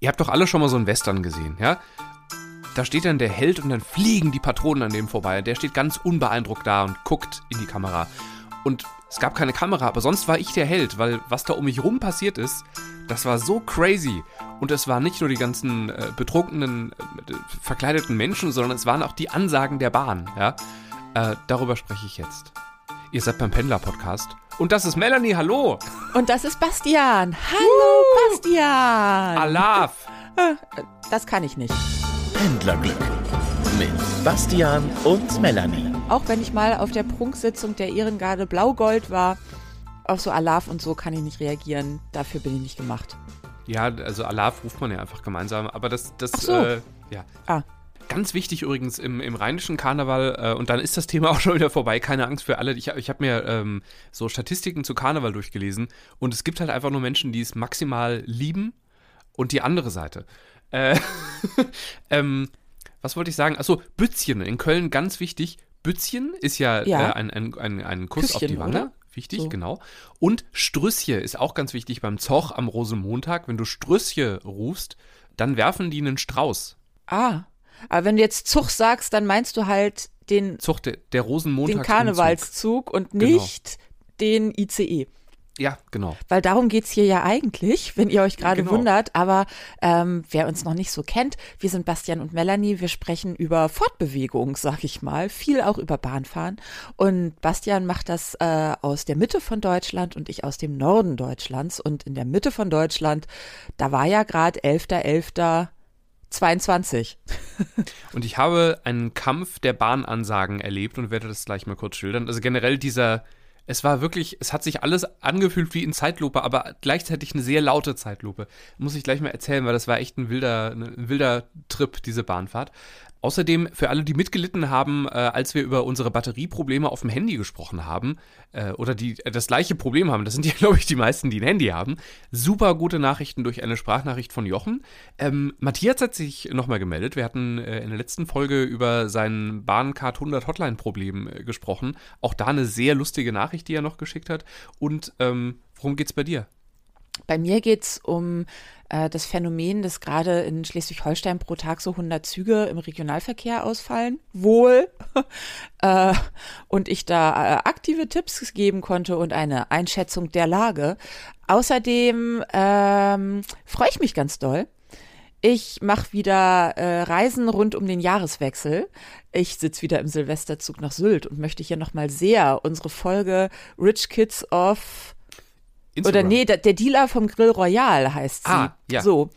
Ihr habt doch alle schon mal so einen Western gesehen, ja? Da steht dann der Held und dann fliegen die Patronen an dem vorbei. Der steht ganz unbeeindruckt da und guckt in die Kamera. Und es gab keine Kamera, aber sonst war ich der Held, weil was da um mich rum passiert ist, das war so crazy. Und es waren nicht nur die ganzen äh, betrunkenen, äh, verkleideten Menschen, sondern es waren auch die Ansagen der Bahn, ja? Äh, darüber spreche ich jetzt. Ihr seid beim Pendler-Podcast. Und das ist Melanie, hallo! Und das ist Bastian. Hallo, Bastian! Alaf! Äh, Das kann ich nicht. Pendlerglück mit Bastian und Melanie. Auch wenn ich mal auf der Prunksitzung der Ehrengarde Blau-Gold war, auf so Alarv und so kann ich nicht reagieren. Dafür bin ich nicht gemacht. Ja, also Alaf ruft man ja einfach gemeinsam, aber das, das, Ach so. äh, ja. Ah. Ganz wichtig übrigens im, im rheinischen Karneval, äh, und dann ist das Thema auch schon wieder vorbei, keine Angst für alle. Ich, ich habe mir ähm, so Statistiken zu Karneval durchgelesen und es gibt halt einfach nur Menschen, die es maximal lieben und die andere Seite. Äh, ähm, was wollte ich sagen? Achso, Bützchen in Köln, ganz wichtig. Bützchen ist ja, Ja. Äh, ein, ein, ein, ein Kuss auf Küsschen, die Wange. oder? Wichtig, So. genau. Und Strüssie ist auch ganz wichtig beim Zoch am Rosenmontag. Wenn du Strüssie rufst, dann werfen die einen Strauß. Ah. Aber wenn du jetzt Zug sagst, dann meinst du halt den, Zug, der, der Rosenmontag. den Karnevalszug und Genau. nicht den ICE. Ja, genau. Weil darum geht's hier ja eigentlich, wenn ihr euch gerade Genau. wundert. Aber ähm, wer uns noch nicht so kennt, wir sind Bastian und Melanie. Wir sprechen über Fortbewegung, sag ich mal. Viel auch über Bahnfahren. Und Bastian macht das äh, aus der Mitte von Deutschland und ich aus dem Norden Deutschlands. Und in der Mitte von Deutschland, da war ja gerade 11.11.22. Und ich habe einen Kampf der Bahnansagen erlebt und werde das gleich mal kurz schildern. Also generell dieser, es war wirklich, es hat sich alles angefühlt wie in Zeitlupe, aber gleichzeitig eine sehr laute Zeitlupe. Muss ich gleich mal erzählen, weil das war echt ein wilder, ein wilder Trip, diese Bahnfahrt. Außerdem für alle, die mitgelitten haben, äh, als wir über unsere Batterieprobleme auf dem Handy gesprochen haben, äh, oder die äh, das gleiche Problem haben, das sind ja, glaube ich, die meisten, die ein Handy haben, super gute Nachrichten durch eine Sprachnachricht von Jochen. Ähm, Matthias hat sich nochmal gemeldet. Wir hatten äh, in der letzten Folge über sein Bahncard 100 Hotline-Problem äh, gesprochen. Auch da eine sehr lustige Nachricht, die er noch geschickt hat. Und ähm, worum geht's bei dir? Bei mir geht's um äh, das Phänomen, dass gerade in Schleswig-Holstein pro Tag so 100 Züge im Regionalverkehr ausfallen. Wohl. äh, und ich da äh, aktive Tipps geben konnte und eine Einschätzung der Lage. Außerdem ähm, freue ich mich ganz doll. Ich mache wieder äh, Reisen rund um den Jahreswechsel. Ich sitze wieder im Silvesterzug nach Sylt und möchte hier nochmal sehr unsere Folge Rich Kids of oder Instagram. nee, der, der Dealer vom Grill Royal heißt sie. Ah, ja. So.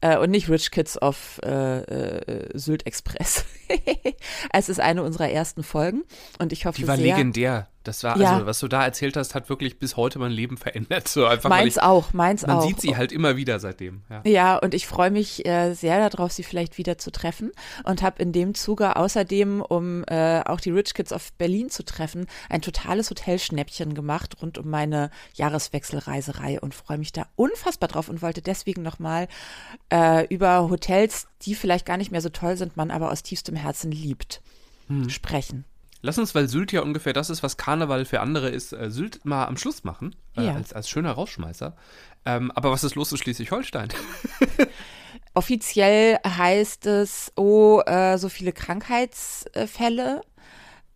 Äh, und nicht Rich Kids of äh, äh, Sylt Express. es ist eine unserer ersten Folgen und ich hoffe Die war sehr. legendär. Das war, Ja. also, was du da erzählt hast, hat wirklich bis heute mein Leben verändert. So einfach, Meins ich, auch, meins Man auch. sieht sie halt immer wieder seitdem. Ja. Ja, und ich freue mich äh, sehr darauf, sie vielleicht wieder zu treffen und habe in dem Zuge außerdem, um äh, auch die Rich Kids of Berlin zu treffen, ein totales Hotelschnäppchen gemacht rund um meine Jahreswechselreiserei und freue mich da unfassbar drauf und wollte deswegen nochmal äh, über Hotels, die vielleicht gar nicht mehr so toll sind, man aber aus tiefstem Herzen liebt, Hm. sprechen. Lass uns, weil Sylt ja ungefähr das ist, was Karneval für andere ist, äh, Sylt mal am Schluss machen. Äh, Ja. als, als schöner Rausschmeißer. Ähm, aber was ist los in Schleswig-Holstein? Offiziell heißt es, oh, äh, so viele Krankheitsfälle.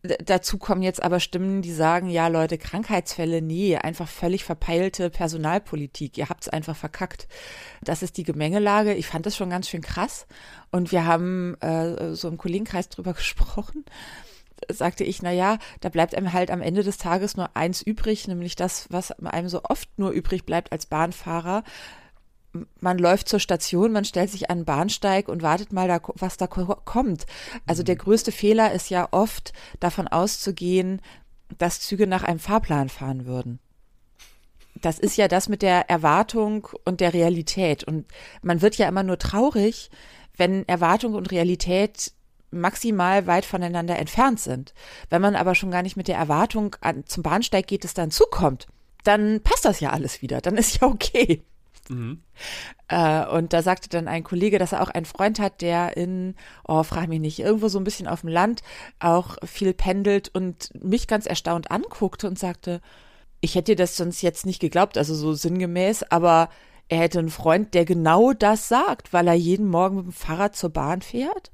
D dazu kommen jetzt aber Stimmen, die sagen, ja Leute, Krankheitsfälle, nee, einfach völlig verpeilte Personalpolitik. Ihr habt's einfach verkackt. Das ist die Gemengelage. Ich fand das schon ganz schön krass. Und wir haben äh, so im Kollegenkreis drüber gesprochen. Sagte ich, na ja, da bleibt einem halt am Ende des Tages nur eins übrig, nämlich das, was einem so oft nur übrig bleibt als Bahnfahrer, man läuft zur Station, man stellt sich an den Bahnsteig und wartet mal, da, was da ko- kommt. Also der größte Fehler ist ja oft davon auszugehen, dass Züge nach einem Fahrplan fahren würden. Das ist ja das mit der Erwartung und der Realität. Und man wird ja immer nur traurig, wenn Erwartung und Realität maximal weit voneinander entfernt sind. Wenn man aber schon gar nicht mit der Erwartung an, zum Bahnsteig geht, es dann zukommt, dann passt das ja alles wieder. Dann ist ja okay. Äh, und da sagte dann ein Kollege, dass er auch einen Freund hat, der in, oh, frag mich nicht, irgendwo so ein bisschen auf dem Land auch viel pendelt und mich ganz erstaunt anguckte und sagte, ich hätte dir das sonst jetzt nicht geglaubt, also so sinngemäß, aber er hätte einen Freund, der genau das sagt, weil er jeden Morgen mit dem Fahrrad zur Bahn fährt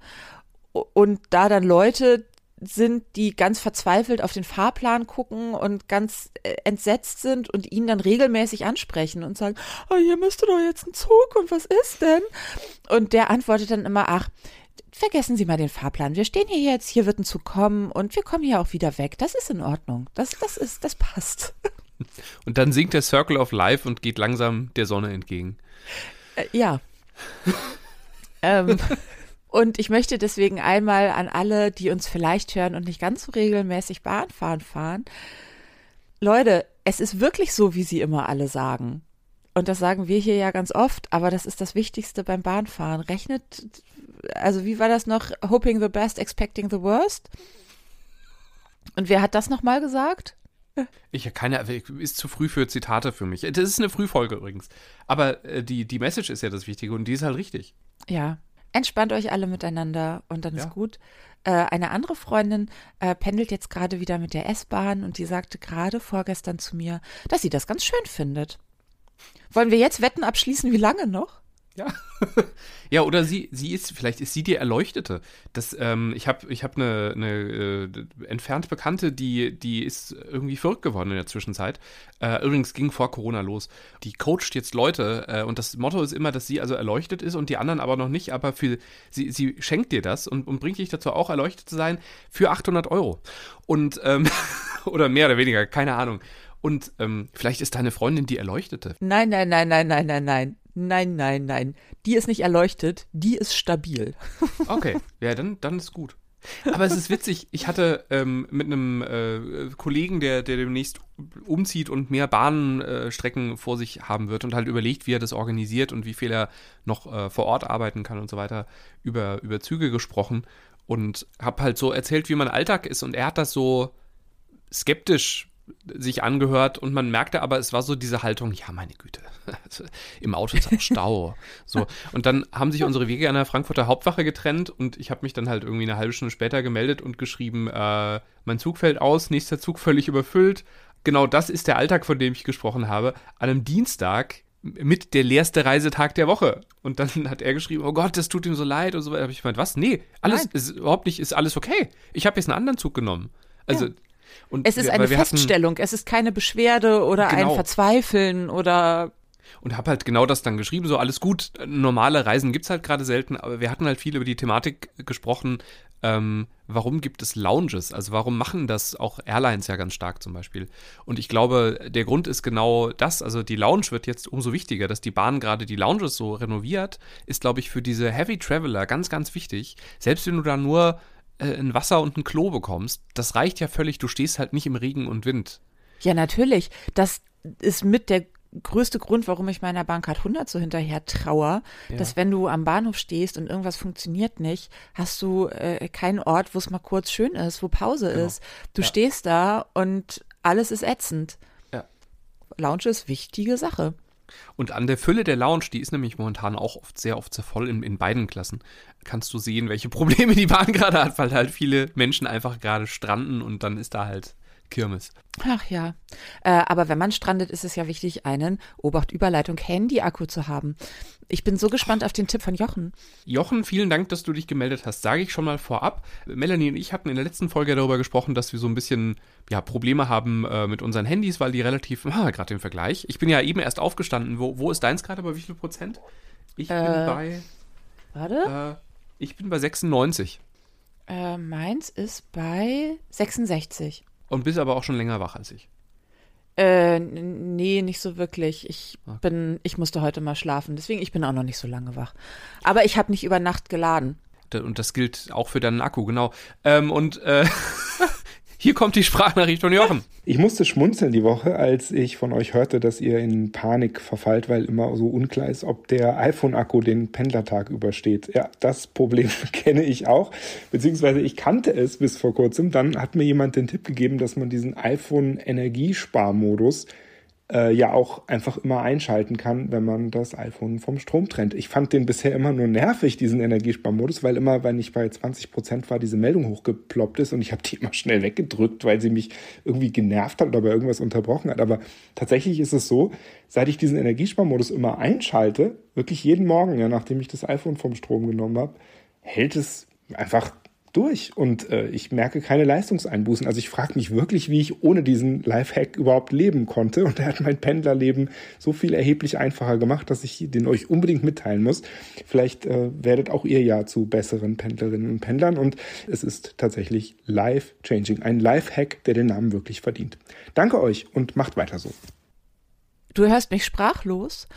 und da dann Leute sind, die ganz verzweifelt auf den Fahrplan gucken und ganz äh, entsetzt sind und ihn dann regelmäßig ansprechen und sagen, oh, hier müsste doch jetzt ein Zug und was ist denn? Und der antwortet dann immer, ach, vergessen Sie mal den Fahrplan. Wir stehen hier jetzt, hier wird ein Zug kommen und wir kommen hier auch wieder weg. Das ist in Ordnung. Das, das ist, das passt. Und dann sinkt der Circle of Life und geht langsam der Sonne entgegen. Äh, ja. ähm, und ich möchte deswegen einmal an alle, die uns vielleicht hören und nicht ganz so regelmäßig Bahnfahren fahren. Leute, es ist wirklich so, wie sie immer alle sagen. Und das sagen wir hier ja ganz oft, aber das ist das Wichtigste beim Bahnfahren. Rechnet, also wie war das noch? Hoping the best, expecting the worst. Und wer hat das nochmal gesagt? Ich habe keine, ist zu früh für Zitate für mich. Das ist eine Frühfolge übrigens. Aber äh, die, die Message ist ja das Wichtige und die ist halt richtig. Ja, Entspannt euch alle miteinander und dann ja. ist gut. Äh, eine andere Freundin äh, pendelt jetzt gerade wieder mit der S-Bahn und die sagte gerade vorgestern zu mir, dass sie das ganz schön findet. Wollen wir jetzt Wetten abschließen, wie lange noch? Ja. ja, oder sie, sie ist, vielleicht ist sie die Erleuchtete. Das, ähm, ich habe ich hab eine, eine äh, entfernt Bekannte, die, die ist irgendwie verrückt geworden in der Zwischenzeit. Äh, übrigens ging vor Corona los. Die coacht jetzt Leute äh, und das Motto ist immer, dass sie also erleuchtet ist und die anderen aber noch nicht, aber für, sie, sie schenkt dir das und, und bringt dich dazu auch erleuchtet zu sein für 800 Euro. Und, ähm, oder mehr oder weniger, keine Ahnung. Und ähm, vielleicht ist deine Freundin die Erleuchtete. Nein, nein, nein, nein, nein, nein, nein. Nein, nein, nein. Die ist nicht erleuchtet, die ist stabil. Okay, ja, dann, dann ist gut. Aber es ist witzig, ich hatte ähm, mit einem äh, Kollegen, der, der demnächst umzieht und mehr Bahnstrecken äh, vor sich haben wird und halt überlegt, wie er das organisiert und wie viel er noch äh, vor Ort arbeiten kann und so weiter, über, über Züge gesprochen und habe halt so erzählt, wie mein Alltag ist und er hat das so skeptisch sich angehört und man merkte aber, es war so diese Haltung, ja, meine Güte, im Auto ist auch Stau. so. Und dann haben sich unsere Wege an der Frankfurter Hauptwache getrennt und ich habe mich dann halt irgendwie eine halbe Stunde später gemeldet und geschrieben, äh, mein Zug fällt aus, nächster Zug völlig überfüllt. Genau das ist der Alltag, von dem ich gesprochen habe. An einem Dienstag mit der leerste Reisetag der Woche. Und dann hat er geschrieben, oh Gott, das tut ihm so leid und so weiter. habe ich gemeint, was? Nee, alles Nein. ist überhaupt nicht, ist alles okay. Ich habe jetzt einen anderen Zug genommen. Also ja. Und es ist wir, eine Feststellung, hatten, es ist keine Beschwerde oder genau. ein Verzweifeln oder und habe halt genau das dann geschrieben, so alles gut, normale Reisen gibt es halt gerade selten, aber wir hatten halt viel über die Thematik gesprochen, ähm, warum gibt es Lounges, also warum machen das auch Airlines ja ganz stark zum Beispiel. Und ich glaube, der Grund ist genau das, also die Lounge wird jetzt umso wichtiger, dass die Bahn gerade die Lounges so renoviert, ist glaube ich für diese Heavy Traveler ganz, ganz wichtig, selbst wenn du da nur äh, ein Wasser und ein Klo bekommst, das reicht ja völlig. Du stehst halt nicht im Regen und Wind. Ja, natürlich. Das ist mit der größte Grund, warum ich meiner Bahncard 100 so hinterher trauer, ja. dass wenn du am Bahnhof stehst und irgendwas funktioniert nicht, hast du äh, keinen Ort, wo es mal kurz schön ist, wo Pause genau. ist. Du ja. stehst da und alles ist ätzend. Ja. Lounge ist wichtige Sache. Und an der Fülle der Lounge, die ist nämlich momentan auch oft sehr oft sehr voll in, in beiden Klassen, kannst du sehen, welche Probleme die Bahn gerade hat, weil halt viele Menschen einfach gerade stranden und dann ist da halt Kirmes. Ach ja. Äh, aber wenn man strandet, ist es ja wichtig, einen Obacht-Überleitung-Handy-Akku zu haben. Ich bin so gespannt auf den Tipp von Jochen. Jochen, vielen Dank, dass du dich gemeldet hast. Sage ich schon mal vorab. Melanie und ich hatten in der letzten Folge darüber gesprochen, dass wir so ein bisschen ja, Probleme haben äh, mit unseren Handys, weil die relativ, ah, gerade im Vergleich. Ich bin ja eben erst aufgestanden. Wo, wo ist deins gerade? Bei wie viel Prozent? Ich äh, bin bei. Warte. Äh, ich bin bei 96. Äh, meins ist bei 66. Und bist aber auch schon länger wach als ich. Äh, nee, nicht so wirklich. Ich okay. bin, ich musste heute mal schlafen, deswegen ich bin auch noch nicht so lange wach. Aber ich habe nicht über Nacht geladen. Und das gilt auch für deinen Akku, genau. Ähm, und äh, Hier kommt die Sprachnachricht von Jochen. Ich musste schmunzeln die Woche, als ich von euch hörte, dass ihr in Panik verfallt, weil immer so unklar ist, ob der iPhone-Akku den Pendlertag übersteht. Ja, das Problem kenne ich auch, beziehungsweise ich kannte es bis vor kurzem. Dann hat mir jemand den Tipp gegeben, dass man diesen iPhone-Energiesparmodus äh, ja auch einfach immer einschalten kann, wenn man das iPhone vom Strom trennt. Ich fand den bisher immer nur nervig, diesen Energiesparmodus, weil immer, wenn ich bei 20 Prozent war, diese Meldung hochgeploppt ist und ich habe die immer schnell weggedrückt, weil sie mich irgendwie genervt hat oder bei irgendwas unterbrochen hat. Aber tatsächlich ist es so, seit ich diesen Energiesparmodus immer einschalte, wirklich jeden Morgen, ja, nachdem ich das iPhone vom Strom genommen habe, hält es einfach durch und äh, ich merke keine Leistungseinbußen. Also ich frage mich wirklich, wie ich ohne diesen Lifehack überhaupt leben konnte. Und er hat mein Pendlerleben so viel erheblich einfacher gemacht, dass ich den euch unbedingt mitteilen muss. Vielleicht äh, werdet auch ihr ja zu besseren Pendlerinnen und Pendlern und es ist tatsächlich life-changing. Ein Lifehack, der den Namen wirklich verdient. Danke euch und macht weiter so. Du hörst mich sprachlos.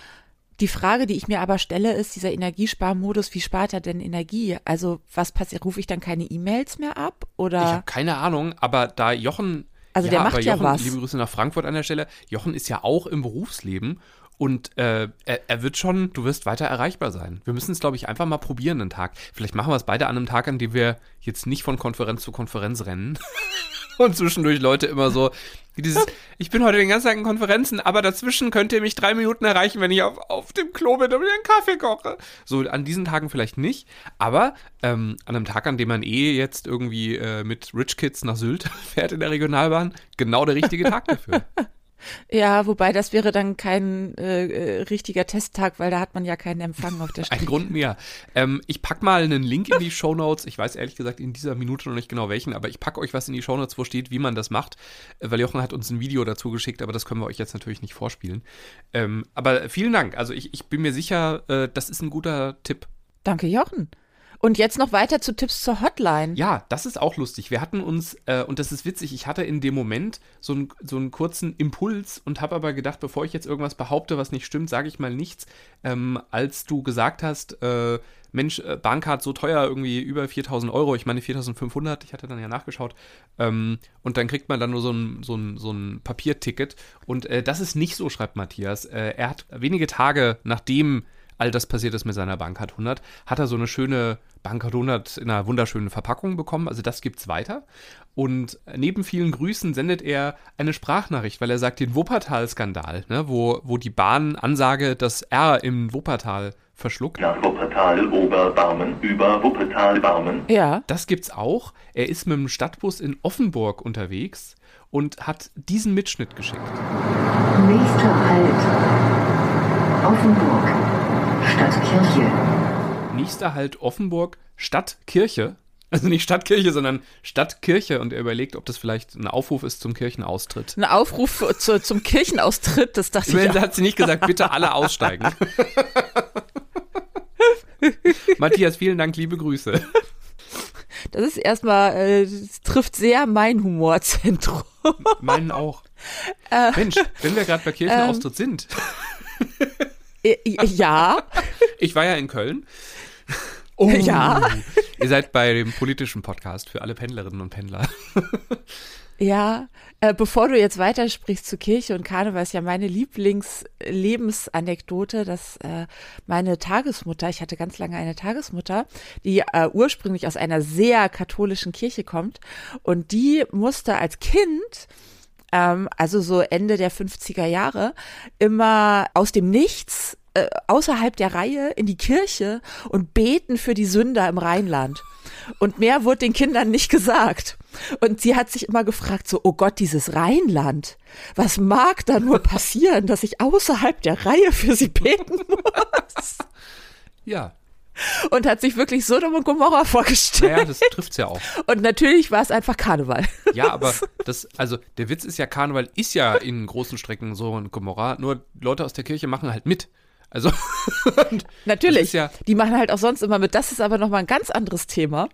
Die Frage, die ich mir aber stelle, ist dieser Energiesparmodus, wie spart er denn Energie? Also was passiert, rufe ich dann keine E-Mails mehr ab oder? Ich habe keine Ahnung, aber da Jochen also ja, der macht Jochen, ja was. Liebe Grüße nach Frankfurt an der Stelle. Jochen ist ja auch im Berufsleben und äh, er, er, wird schon, du wirst weiter erreichbar sein. Wir müssen es, glaube ich, einfach mal probieren einen Tag. Vielleicht machen wir es beide an einem Tag, an dem wir jetzt nicht von Konferenz zu Konferenz rennen. und zwischendurch Leute immer so, dieses, ich bin heute den ganzen Tag in Konferenzen, aber dazwischen könnt ihr mich drei Minuten erreichen, wenn ich auf, auf dem Klo bin und mir einen Kaffee koche. So, an diesen Tagen vielleicht nicht, aber ähm, an einem Tag, an dem man eh jetzt irgendwie äh, mit Rich Kids nach Sylt fährt in der Regionalbahn, genau der richtige Tag dafür. Ja, wobei das wäre dann kein äh, äh, richtiger Testtag, weil da hat man ja keinen Empfang auf der Strecke. Ein Grund mehr. Ähm, ich pack mal einen Link in die Show Notes. Ich weiß ehrlich gesagt in dieser Minute noch nicht genau welchen, aber ich packe euch was in die Show Notes, wo steht, wie man das macht, äh, weil Jochen hat uns ein Video dazu geschickt, aber das können wir euch jetzt natürlich nicht vorspielen. Ähm, aber vielen Dank. Also ich, ich bin mir sicher, äh, das ist ein guter Tipp. Danke, Jochen. Und jetzt noch weiter zu Tipps zur Hotline. Ja, das ist auch lustig. Wir hatten uns, äh, und das ist witzig, ich hatte in dem Moment so, ein, so einen kurzen Impuls und habe aber gedacht, bevor ich jetzt irgendwas behaupte, was nicht stimmt, sage ich mal nichts. Ähm, als du gesagt hast, äh, Mensch, äh, Bahncard so teuer, irgendwie über 4000 Euro, ich meine 4500, ich hatte dann ja nachgeschaut, ähm, und dann kriegt man dann nur so ein, so ein, so ein Papierticket. Und äh, das ist nicht so, schreibt Matthias. Äh, er hat wenige Tage nachdem all das passiert ist mit seiner Bankcard 100, hat er so eine schöne Bankcard 100 in einer wunderschönen Verpackung bekommen. Also das gibt's weiter. Und neben vielen Grüßen sendet er eine Sprachnachricht, weil er sagt, den Wuppertal-Skandal, ne, wo, wo die Bahn Ansage das R im Wuppertal verschluckt. Nach Wuppertal, Oberbarmen, über Wuppertal, Barmen. Ja. Das gibt's auch. Er ist mit dem Stadtbus in Offenburg unterwegs und hat diesen Mitschnitt geschickt. Nächster Halt. Offenburg. Stadtkirche. Nächster Halt Offenburg, Stadtkirche. Also nicht Stadtkirche, sondern Stadtkirche. Und er überlegt, ob das vielleicht ein Aufruf ist zum Kirchenaustritt. Ein Aufruf zu, zum Kirchenaustritt, das dachte ich. auch. hat sie nicht gesagt, bitte alle aussteigen. Matthias, vielen Dank, liebe Grüße. Das ist erstmal, äh, das trifft sehr mein Humorzentrum. Meinen auch. Mensch, wenn wir gerade bei Kirchenaustritt sind. Äh, ja, Ich war ja in Köln. Oh, Ja. Ihr seid bei dem politischen Podcast für alle Pendlerinnen und Pendler. ja. Äh, bevor du jetzt weitersprichst zu Kirche und Karneval, ist ja meine Lieblingslebensanekdote, dass äh, meine Tagesmutter, ich hatte ganz lange eine Tagesmutter, die äh, ursprünglich aus einer sehr katholischen Kirche kommt und die musste als Kind ähm, also so Ende der 50er Jahre, immer aus dem Nichts äh, außerhalb der Reihe in die Kirche und beten für die Sünder im Rheinland. Und mehr wurde den Kindern nicht gesagt. Und sie hat sich immer gefragt, so, oh Gott, dieses Rheinland, was mag da nur passieren, dass ich außerhalb der Reihe für sie beten muss? Ja, Und hat sich wirklich Sodom und Gomorra vorgestellt. naja, das trifft's ja auch. Und natürlich war es einfach Karneval. Ja, aber das, also der Witz ist ja, Karneval ist ja in großen Strecken so ein Gomorra, nur Leute aus der Kirche machen halt mit. Also, und Natürlich. Ja- die machen halt auch sonst immer mit. Das ist aber nochmal ein ganz anderes Thema.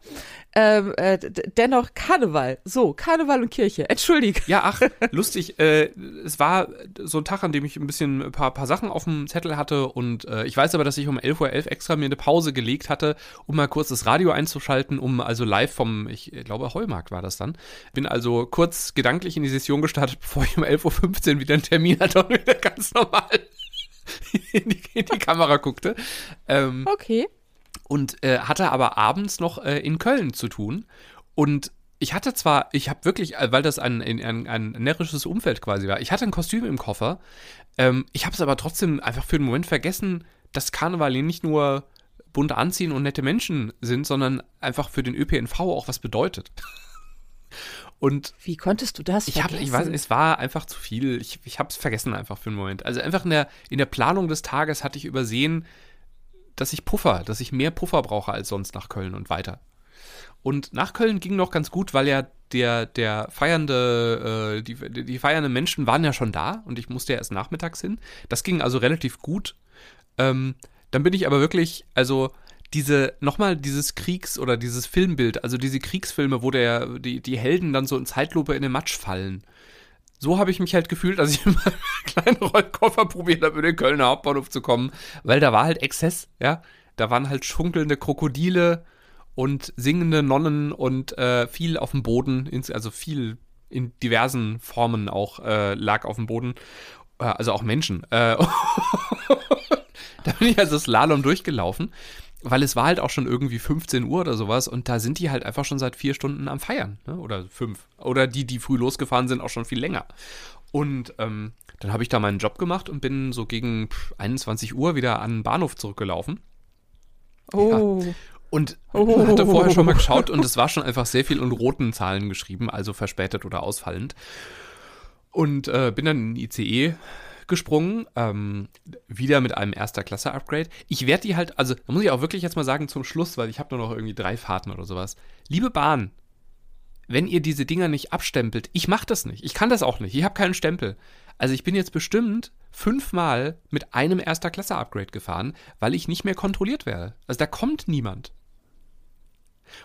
Ähm, äh, dennoch Karneval. So, Karneval und Kirche. Entschuldige. ja, ach, lustig, äh, es war so ein Tag, an dem ich ein bisschen ein paar, paar Sachen auf dem Zettel hatte und äh, ich weiß aber, dass ich um 11.11 Uhr extra mir eine Pause gelegt hatte, um mal kurz das Radio einzuschalten, um also live vom, ich glaube, Heumarkt war das dann. Bin also kurz gedanklich in die Session gestartet, bevor ich um 11.15 Uhr wieder einen Termin hatte und wieder ganz normal in die, in die Kamera guckte. Ähm, Okay. und äh, hatte aber abends noch äh, in Köln zu tun. Und ich hatte zwar, ich habe wirklich, äh, weil das ein, ein, ein närrisches Umfeld quasi war, ich hatte ein Kostüm im Koffer. Ähm, ich habe es aber trotzdem einfach für den Moment vergessen, dass Karneval nicht nur bunt anziehen und nette Menschen sind, sondern einfach für den ÖPNV auch was bedeutet. Und Wie konntest du das ich habe, ich weiß, es war einfach zu viel. Ich, ich habe es vergessen einfach für einen Moment. Also einfach in der, in der Planung des Tages hatte ich übersehen, dass ich Puffer, dass ich mehr Puffer brauche als sonst nach Köln und weiter. Und nach Köln ging noch ganz gut, weil ja der, der feiernde, äh, die, die feiernden Menschen waren ja schon da und ich musste ja erst nachmittags hin. Das ging also relativ gut. Ähm, dann bin ich aber wirklich, also diese, nochmal dieses Kriegs- oder dieses Filmbild, also diese Kriegsfilme, wo der, die, die Helden dann so in Zeitlupe in den Matsch fallen. So habe ich mich halt gefühlt, als ich meinem kleinen Rollkoffer probiert habe, in den Kölner Hauptbahnhof zu kommen, weil da war halt Exzess, ja. Da waren halt schunkelnde Krokodile und singende Nonnen und äh, viel auf dem Boden, also viel in diversen Formen auch äh, lag auf dem Boden, äh, also auch Menschen. Äh, da bin ich also Slalom durchgelaufen, weil es war halt auch schon irgendwie 15 Uhr oder sowas und da sind die halt einfach schon seit vier Stunden am Feiern, ne? oder fünf. Oder die, die früh losgefahren sind, auch schon viel länger. Und ähm, dann habe ich da meinen Job gemacht und bin so gegen pff, 21 Uhr wieder an den Bahnhof zurückgelaufen. Oh. Und Oh. hatte vorher schon mal geschaut und es war schon einfach sehr viel in roten Zahlen geschrieben, also verspätet oder ausfallend. Und äh, bin dann in den ICE gesprungen, ähm, wieder mit einem erster Klasse Upgrade. Ich werde die halt, also da muss ich auch wirklich jetzt mal sagen zum Schluss, weil ich habe nur noch irgendwie drei Fahrten oder sowas. Liebe Bahn, wenn ihr diese Dinger nicht abstempelt, ich mache das nicht. Ich kann das auch nicht. Ich habe keinen Stempel. Also ich bin jetzt bestimmt fünfmal mit einem erster Klasse Upgrade gefahren, weil ich nicht mehr kontrolliert werde. Also da kommt niemand.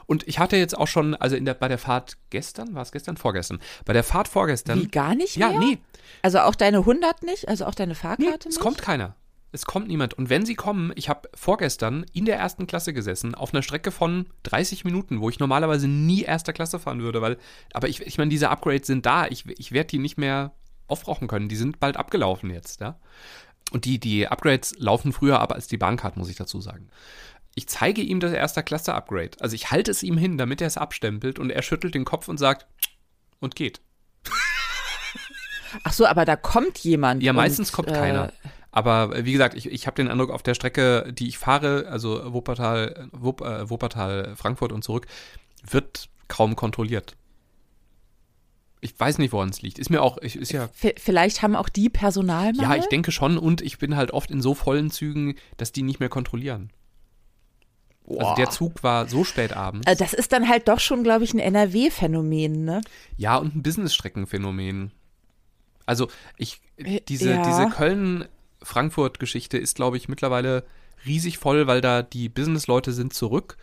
Und ich hatte jetzt auch schon, also in der, bei der Fahrt gestern, war es gestern? Vorgestern. Bei der Fahrt vorgestern. Wie gar nicht Ja, mehr? nee. Also auch deine 100 nicht? Also auch deine Nee, Fahrkarte es nicht? kommt keiner. Es kommt niemand. Und wenn sie kommen, ich habe vorgestern in der ersten Klasse gesessen, auf einer Strecke von 30 Minuten, wo ich normalerweise nie erster Klasse fahren würde, weil, aber ich, ich meine, diese Upgrades sind da. Ich, ich werde die nicht mehr aufbrauchen können. Die sind bald abgelaufen jetzt, ja. Und die, die Upgrades laufen früher ab als die Bahncard, muss ich dazu sagen. Ich zeige ihm das erster Klasse Upgrade. Also ich halte es ihm hin, damit er es abstempelt und er schüttelt den Kopf und sagt und geht. Ach so, aber da kommt jemand. Ja, meistens und, kommt äh, keiner. Aber äh, wie gesagt, ich, ich habe den Eindruck, auf der Strecke, die ich fahre, also Wuppertal, Wupp, äh, Wuppertal, Frankfurt und zurück, wird kaum kontrolliert. Ich weiß nicht, woran es liegt. Ist mir auch, ich, ist ja, v- Vielleicht haben auch die Personalmangel? ja, ich denke schon und ich bin halt oft in so vollen Zügen, dass die nicht mehr kontrollieren. Also der Zug war so spät abends. Äh, Das ist dann halt doch schon, glaube ich, ein NRW-Phänomen, ne? Ja, und ein Business-Streckenphänomen. Also ich, Äh, diese, ja. diese Köln-Frankfurt-Geschichte ist, glaube ich, mittlerweile riesig voll, weil da die Business-Leute sind zurück,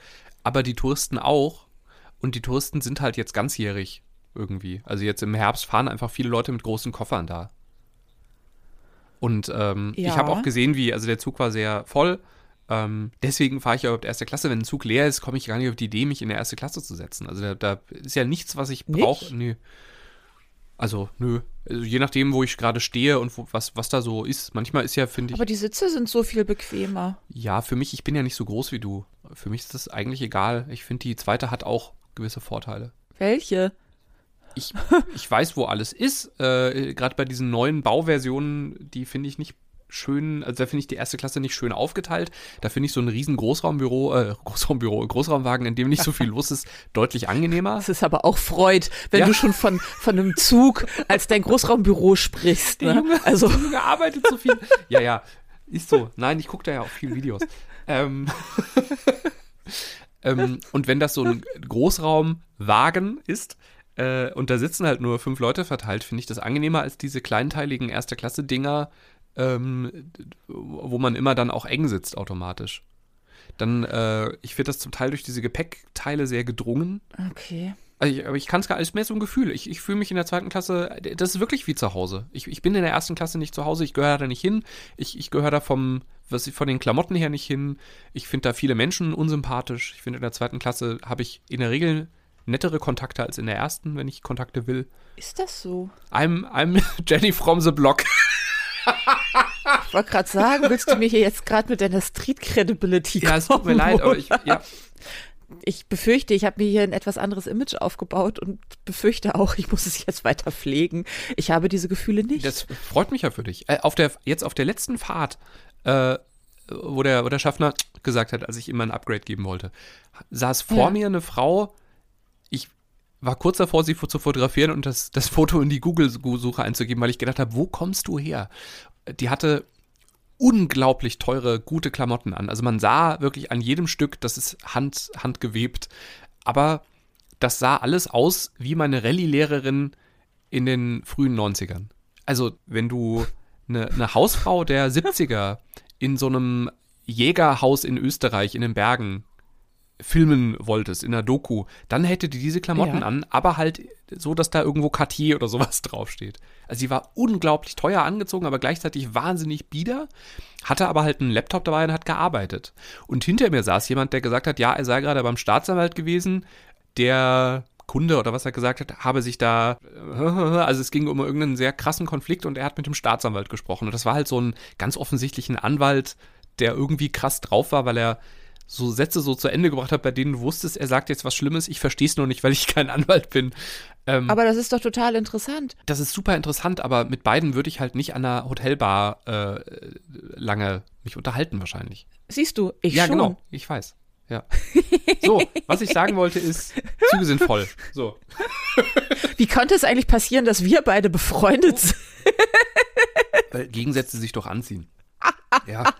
aber die Touristen auch. Und die Touristen sind halt jetzt ganzjährig irgendwie. Also jetzt im Herbst fahren einfach viele Leute mit großen Koffern da. Und ähm, Ja. ich habe auch gesehen, wie, also der Zug war sehr voll. Ähm, deswegen fahre ich ja überhaupt erste Klasse. Wenn ein Zug leer ist, komme ich gar nicht auf die Idee, mich in der erste Klasse zu setzen. Also da, da ist ja nichts, was ich brauche. Nö. Also, nö. Also, je nachdem, wo ich gerade stehe und wo, was, was da so ist. Manchmal ist ja, finde ich, Aber die Sitze sind so viel bequemer. ja, für mich, ich bin ja nicht so groß wie du. Für mich ist das eigentlich egal. Ich finde, die zweite hat auch gewisse Vorteile. Welche? Ich, ich weiß, wo alles ist. Äh, Gerade bei diesen neuen Bauversionen, die finde ich nicht schön, also da finde ich die erste Klasse nicht schön aufgeteilt. Da finde ich so ein riesen Großraumbüro, äh, Großraumbüro, Großraumwagen, in dem nicht so viel los ist, deutlich angenehmer. Das ist aber auch Freud, wenn Ja. du schon von, von einem Zug als dein Großraumbüro sprichst. Ne? Junge, Also, der Junge arbeitet so viel. ja, ja, ist so. Nein, ich gucke da ja auch viele Videos. Ähm, ähm, und wenn das so ein Großraumwagen ist äh, und da sitzen halt nur fünf Leute verteilt, finde ich das angenehmer als diese kleinteiligen Erste-Klasse-Dinger, ähm, wo man immer dann auch eng sitzt automatisch. Dann, äh, ich finde das zum Teil durch diese Gepäckteile sehr gedrungen. okay. Also ich, aber ich kann es gar nicht mehr so ein Gefühl. Ich, ich fühle mich in der zweiten Klasse, das ist wirklich wie zu Hause. Ich, ich bin in der ersten Klasse nicht zu Hause, ich gehöre da nicht hin. Ich, ich gehöre da vom, was, von den Klamotten her nicht hin. Ich finde da viele Menschen unsympathisch. Ich finde, in der zweiten Klasse habe ich in der Regel nettere Kontakte als in der ersten, wenn ich Kontakte will. Ist das so? I'm, I'm Jenny from the Block. Ich wollte gerade sagen, willst du mir hier jetzt gerade mit deiner Street Credibility Ja, es tut mir leid, aber ich, ja, ich befürchte, ich habe mir hier ein etwas anderes Image aufgebaut und befürchte auch, ich muss es jetzt weiter pflegen. Ich habe diese Gefühle nicht. Das freut mich ja für dich. Äh, auf der, jetzt auf der letzten Fahrt, äh, wo, der, wo der Schaffner gesagt hat, als ich ihm ein Upgrade geben wollte, saß vor Ja. mir eine Frau, ich war kurz davor, sie zu fotografieren und das, das Foto in die Google-Suche einzugeben, weil ich gedacht habe, wo kommst du her? Die hatte unglaublich teure, gute Klamotten an. Also man sah wirklich an jedem Stück, das ist Hand, handgewebt. Aber das sah alles aus wie meine Rallye-Lehrerin in den frühen 90ern. Also, wenn du eine, eine Hausfrau der 70er in so einem Jägerhaus in Österreich in den Bergen filmen wolltest, in einer Doku, dann hätte die diese Klamotten Ja. an, aber halt so, dass da irgendwo Cartier oder sowas draufsteht. Also sie war unglaublich teuer angezogen, aber gleichzeitig wahnsinnig bieder, hatte aber halt einen Laptop dabei und hat gearbeitet. Und hinter mir saß jemand, der gesagt hat, ja, er sei gerade beim Staatsanwalt gewesen, der Kunde oder was er gesagt hat, habe sich da, also es ging um irgendeinen sehr krassen Konflikt und er hat mit dem Staatsanwalt gesprochen. Und das war halt so ein ganz offensichtlichen Anwalt, der irgendwie krass drauf war, weil er so Sätze so zu Ende gebracht hat, bei denen du wusstest, er sagt jetzt was Schlimmes, ich verstehe es nur nicht, weil ich kein Anwalt bin. Ähm, Aber das ist doch total interessant. das ist super interessant, aber mit beiden würde ich halt nicht an einer Hotelbar äh, lange mich unterhalten wahrscheinlich. Siehst du, ich ja, schon. genau, ich weiß. Ja. So, was ich sagen wollte ist, Züge sind voll. So. Wie konnte es eigentlich passieren, dass wir beide befreundet sind? Weil Gegensätze sich doch anziehen. Ja.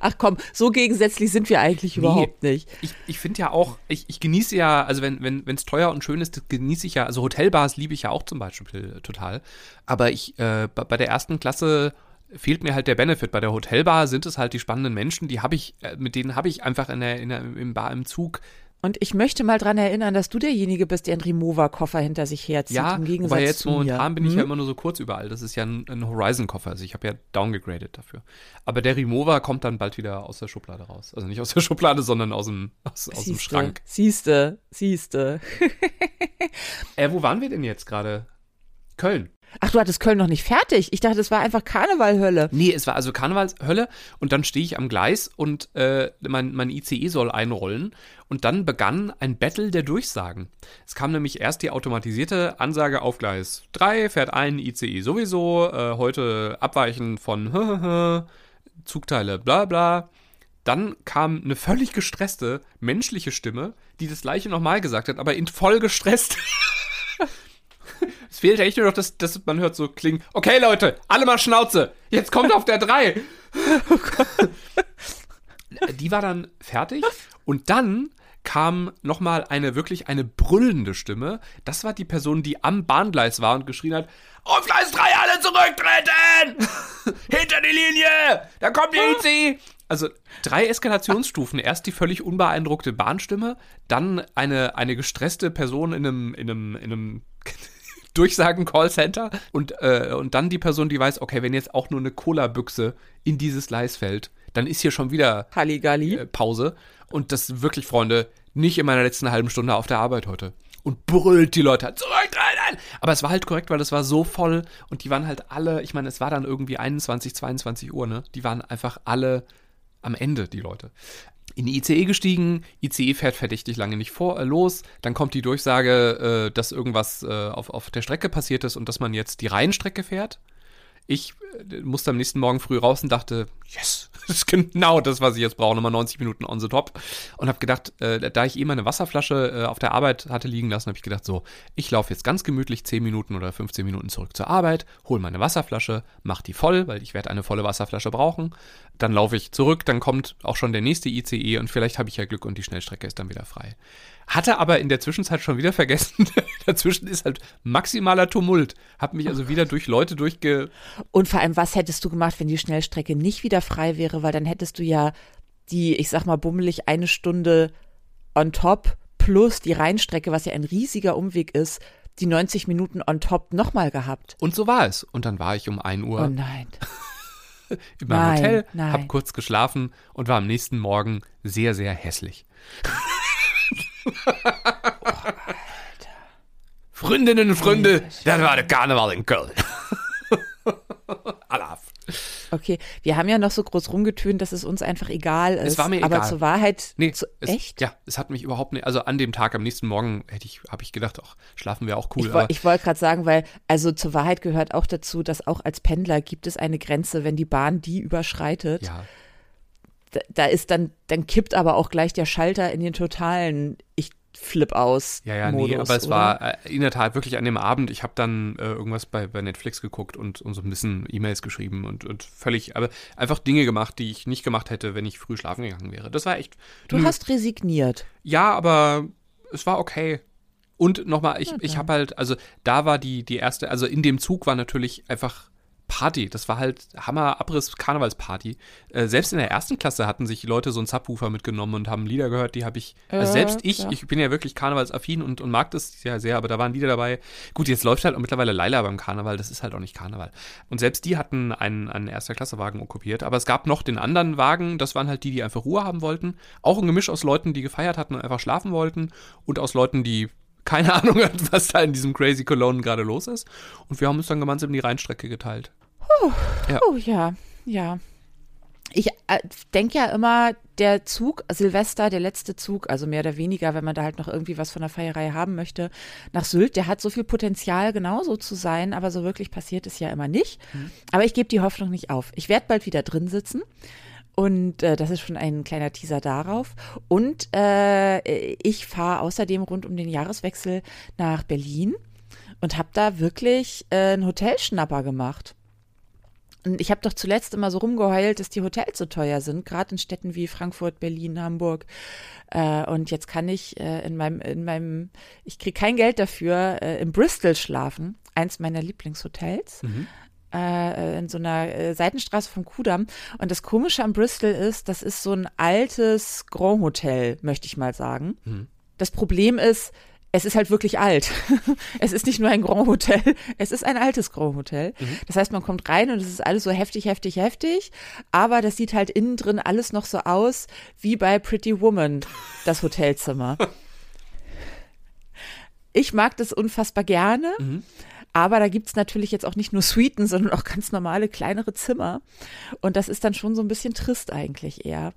Ach komm, so gegensätzlich sind wir eigentlich überhaupt nicht. Ich, ich finde ja auch, ich, ich genieße ja, also wenn wenn wenn, es teuer und schön ist, das genieße ich ja, also Hotelbars liebe ich ja auch zum Beispiel äh, total. Aber ich, äh, bei, bei der ersten Klasse fehlt mir halt der Benefit. Bei der Hotelbar sind es halt die spannenden Menschen, die habe ich, äh, mit denen habe ich einfach in der, in der, im Bar, im Zug. Und ich möchte mal dran erinnern, dass du derjenige bist, der einen Remover-Koffer hinter sich herzieht. Ja, im Gegensatz wobei jetzt zu momentan mir. bin ich ja Hm? immer nur so kurz überall. Das ist ja ein, ein Horizon-Koffer, also ich habe ja downgegradet dafür. Aber der Remover kommt dann bald wieder aus der Schublade raus. Also nicht aus der Schublade, sondern aus dem, aus, aus dem Schrank. Siehste, siehste. Äh, wo waren wir denn jetzt gerade? Köln. Ach, du hattest Köln noch nicht fertig. Ich dachte, das war einfach Karnevalhölle. Nee, es war also Karnevalshölle und dann stehe ich am Gleis und äh, mein, mein ICE soll einrollen und dann begann ein Battle der Durchsagen. Es kam nämlich erst die automatisierte Ansage auf Gleis 3, fährt ein ICE sowieso, äh, heute abweichen von Zugteile bla bla. Dann kam eine völlig gestresste menschliche Stimme, die das gleiche nochmal gesagt hat, aber in voll gestresst. Es fehlt echt nur noch, dass, dass man hört so klingen. Okay, Leute, alle mal Schnauze. Jetzt kommt auf der 3. Die war dann fertig und dann kam nochmal eine wirklich eine brüllende Stimme. Das war die Person, die am Bahngleis war und geschrien hat: Auf Gleis 3 alle zurücktreten! Hinter die Linie! Da kommt die IC! Also drei Eskalationsstufen. Erst die völlig unbeeindruckte Bahnstimme, dann eine, eine gestresste Person in einem, in einem, in einem Durchsagen-Callcenter und, äh, und dann die Person, die weiß, okay, wenn jetzt auch nur eine Cola-Büchse in dieses Gleis fällt, dann ist hier schon wieder Halligalli. äh, Pause. Und das wirklich, Freunde, nicht in meiner letzten halben Stunde auf der Arbeit heute. Und brüllt die Leute halt, zurücktreten! Aber es war halt korrekt, weil es war so voll und die waren halt alle, ich meine, es war dann irgendwie 21, 22 Uhr, ne? Die waren einfach alle am Ende, die Leute. In die ICE gestiegen, ICE fährt verdächtig lange nicht vor, äh, los, dann kommt die Durchsage, äh, dass irgendwas äh, auf, auf der Strecke passiert ist und dass man jetzt die Reihenstrecke fährt. Ich äh, musste am nächsten Morgen früh raus und dachte, yes, das ist genau das, was ich jetzt brauche, nochmal 90 Minuten on the top. Und habe gedacht, äh, da ich eh meine Wasserflasche äh, auf der Arbeit hatte liegen lassen, habe ich gedacht, so, ich laufe jetzt ganz gemütlich 10 Minuten oder 15 Minuten zurück zur Arbeit, hole meine Wasserflasche, mach die voll, weil ich werde eine volle Wasserflasche brauchen. Dann laufe ich zurück, dann kommt auch schon der nächste ICE und vielleicht habe ich ja Glück und die Schnellstrecke ist dann wieder frei. Hatte aber in der Zwischenzeit schon wieder vergessen. Dazwischen ist halt maximaler Tumult. Hab mich also wieder durch Leute durchge. Und vor allem, was hättest du gemacht, wenn die Schnellstrecke nicht wieder frei wäre? Weil dann hättest du ja die, ich sag mal, bummelig eine Stunde on top plus die Rheinstrecke, was ja ein riesiger Umweg ist, die 90 Minuten on top nochmal gehabt. Und so war es. Und dann war ich um 1 Uhr Oh nein. in meinem nein, Hotel, nein. hab kurz geschlafen und war am nächsten Morgen sehr, sehr hässlich. Freundinnen und Freunde, das war der Karneval in Köln. Alaf. Okay, wir haben ja noch so groß rumgetönt, dass es uns einfach egal ist. Es war mir aber egal. zur Wahrheit, Nee, zu, es, echt? Ja, es hat mich überhaupt nicht, also an dem Tag, am nächsten Morgen hätte ich, habe ich gedacht, ach, schlafen wir auch cool. Ich, aber ich wollte gerade sagen, weil, also zur Wahrheit gehört auch dazu, dass auch als Pendler gibt es eine Grenze, wenn die Bahn die überschreitet, ja, da, da ist dann, dann kippt aber auch gleich der Schalter in den totalen Ich flip aus. ja, ja, Modus, nee, aber es oder? war äh, in der Tat wirklich an dem Abend, ich habe dann äh, irgendwas bei, bei Netflix geguckt und, und so ein bisschen E-Mails geschrieben und, und völlig, aber einfach Dinge gemacht, die ich nicht gemacht hätte, wenn ich früh schlafen gegangen wäre. Das war echt. Du hast resigniert. Ja, aber es war okay. Und nochmal, ich, ich habe halt, also da war die, die erste, also in dem Zug war natürlich einfach Party. Das war halt Hammer Abriss Karnevalsparty. Äh, selbst in der ersten Klasse hatten sich Leute so einen Subwoofer mitgenommen und haben Lieder gehört, die habe ich, also Äh, selbst ich, klar. ich bin ja wirklich karnevalsaffin und, und mag das ja sehr, aber da waren Lieder dabei. Gut, jetzt läuft halt auch mittlerweile Leila beim Karneval, das ist halt auch nicht Karneval. Und selbst die hatten einen, einen erster Klasse Wagen okkupiert, aber es gab noch den anderen Wagen, das waren halt die, die einfach Ruhe haben wollten. Auch ein Gemisch aus Leuten, die gefeiert hatten und einfach schlafen wollten und aus Leuten, die keine Ahnung hatten, was da in diesem Crazy Cologne gerade los ist. Und wir haben uns dann gemeinsam die Rheinstrecke geteilt. Ja. Oh ja, ja. Ich äh, denke ja immer, der Zug, Silvester, der letzte Zug, also mehr oder weniger, wenn man da halt noch irgendwie was von der Feierei haben möchte, nach Sylt, der hat so viel Potenzial, genauso zu sein, aber so wirklich passiert es ja immer nicht. Aber ich gebe die Hoffnung nicht auf. Ich werde bald wieder drin sitzen. Und äh, das ist schon ein kleiner Teaser darauf. Und äh, ich fahre außerdem rund um den Jahreswechsel nach Berlin und habe da wirklich äh, einen Hotelschnapper gemacht. Und ich habe doch zuletzt immer so rumgeheult, dass die Hotels so teuer sind, gerade in Städten wie Frankfurt, Berlin, Hamburg. Äh, und jetzt kann ich äh, in meinem, in meinem, ich kriege kein Geld dafür, äh, in Bristol schlafen, eins meiner Lieblingshotels. Äh, in so einer äh, Seitenstraße vom Kudamm. Und das Komische am Bristol ist, das ist so ein altes Grand Hotel, möchte ich mal sagen. Das Problem ist, es ist halt wirklich alt. es ist nicht nur ein Grand Hotel, es ist ein altes Grand Hotel. Das heißt, man kommt rein und es ist alles so heftig, heftig, heftig. Aber das sieht halt innen drin alles noch so aus wie bei Pretty Woman, das Hotelzimmer. Ich mag das unfassbar gerne. Aber da gibt's natürlich jetzt auch nicht nur Suiten, sondern auch ganz normale kleinere Zimmer. Und das ist dann schon so ein bisschen trist eigentlich eher.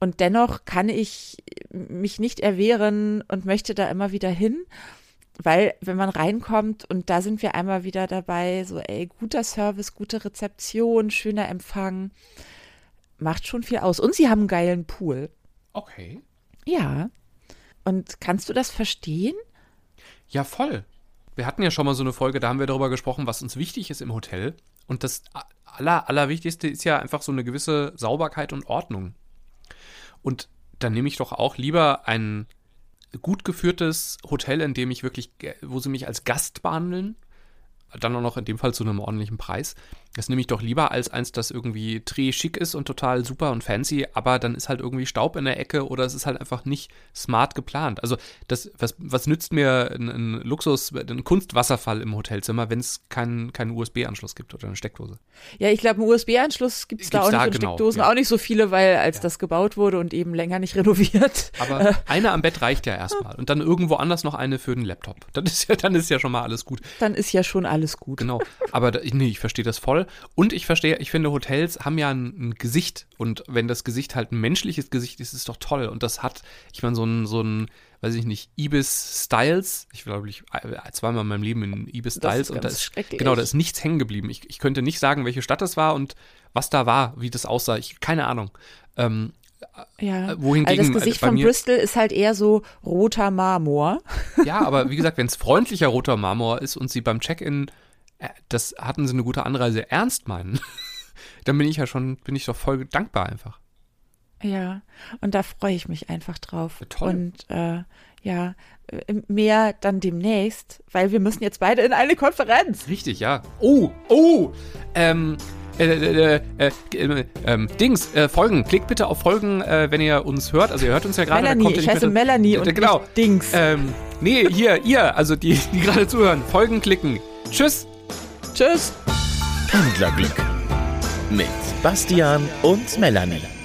Und dennoch kann ich mich nicht erwehren und möchte da immer wieder hin. Weil, wenn man reinkommt und da sind wir einmal wieder dabei, so, ey, guter Service, gute Rezeption, schöner Empfang, macht schon viel aus. Und sie haben einen geilen Pool. Okay. Ja. Und kannst du das verstehen? Ja, voll. Wir hatten ja schon mal so eine Folge, da haben wir darüber gesprochen, was uns wichtig ist im Hotel. Und das aller, Allerwichtigste ist ja einfach so eine gewisse Sauberkeit und Ordnung. Und dann nehme ich doch auch lieber ein gut geführtes Hotel, in dem ich wirklich, wo sie mich als Gast behandeln, dann auch noch in dem Fall zu einem ordentlichen Preis. Das nehme ich doch lieber als eins, das irgendwie très schick ist und total super und fancy, aber dann ist halt irgendwie Staub in der Ecke oder es ist halt einfach nicht smart geplant. Also das, was, was nützt mir ein, ein Luxus, ein Kunstwasserfall im Hotelzimmer, wenn es keinen keinen USB-Anschluss gibt oder eine Steckdose? Ja, ich glaube, einen USB-Anschluss gibt's da Gibt's auch nicht da, und genau, Steckdosen ja. auch nicht so viele, weil als das gebaut wurde und eben länger nicht renoviert. Aber eine am Bett reicht ja erstmal. Und dann irgendwo anders noch eine für den Laptop. Dann ist ja, dann ist ja schon mal alles gut. dann ist ja schon alles gut. Genau. Aber da, nee, ich verstehe das voll. Und ich verstehe, ich finde, Hotels haben ja ein, ein Gesicht. Und wenn das Gesicht halt ein menschliches Gesicht ist, ist es doch toll. Und das hat, ich meine, so ein, so ein, weiß ich nicht, Ibis Styles. Ich glaube, ich äh, zweimal in meinem Leben in Ibis Das Styles. und da ist, schrecklich. genau, da ist nichts hängen geblieben. Ich, ich könnte nicht sagen, welche Stadt es war und was da war, wie das aussah. Ich, keine Ahnung. Ähm, Ja. Äh, wohingegen, also das Gesicht äh, bei von Bristol ist halt eher so roter Marmor. Ja, aber wie gesagt, wenn es freundlicher roter Marmor ist und sie beim Check-in, das hatten sie eine gute Anreise, ernst meinen, dann bin ich ja schon, bin ich doch voll dankbar einfach. Ja, und da freue ich mich einfach drauf. Toll. Und äh, ja, äh, mehr dann demnächst, weil wir müssen jetzt beide in eine Konferenz. Richtig, ja. Oh, oh, ähm, äh, äh, äh, äh, ähm, Dings, äh, Folgen. Klickt bitte auf Folgen, äh, wenn ihr uns hört. Also ihr hört uns ja gerade. Melanie, ich heiße Melanie Äh, und genau. Dings. Ähm, nee, hier, ihr, also die, die gerade zuhören. Folgen klicken. Tschüss. Tschüss. Pendlerglück mit Bastian und Melanie.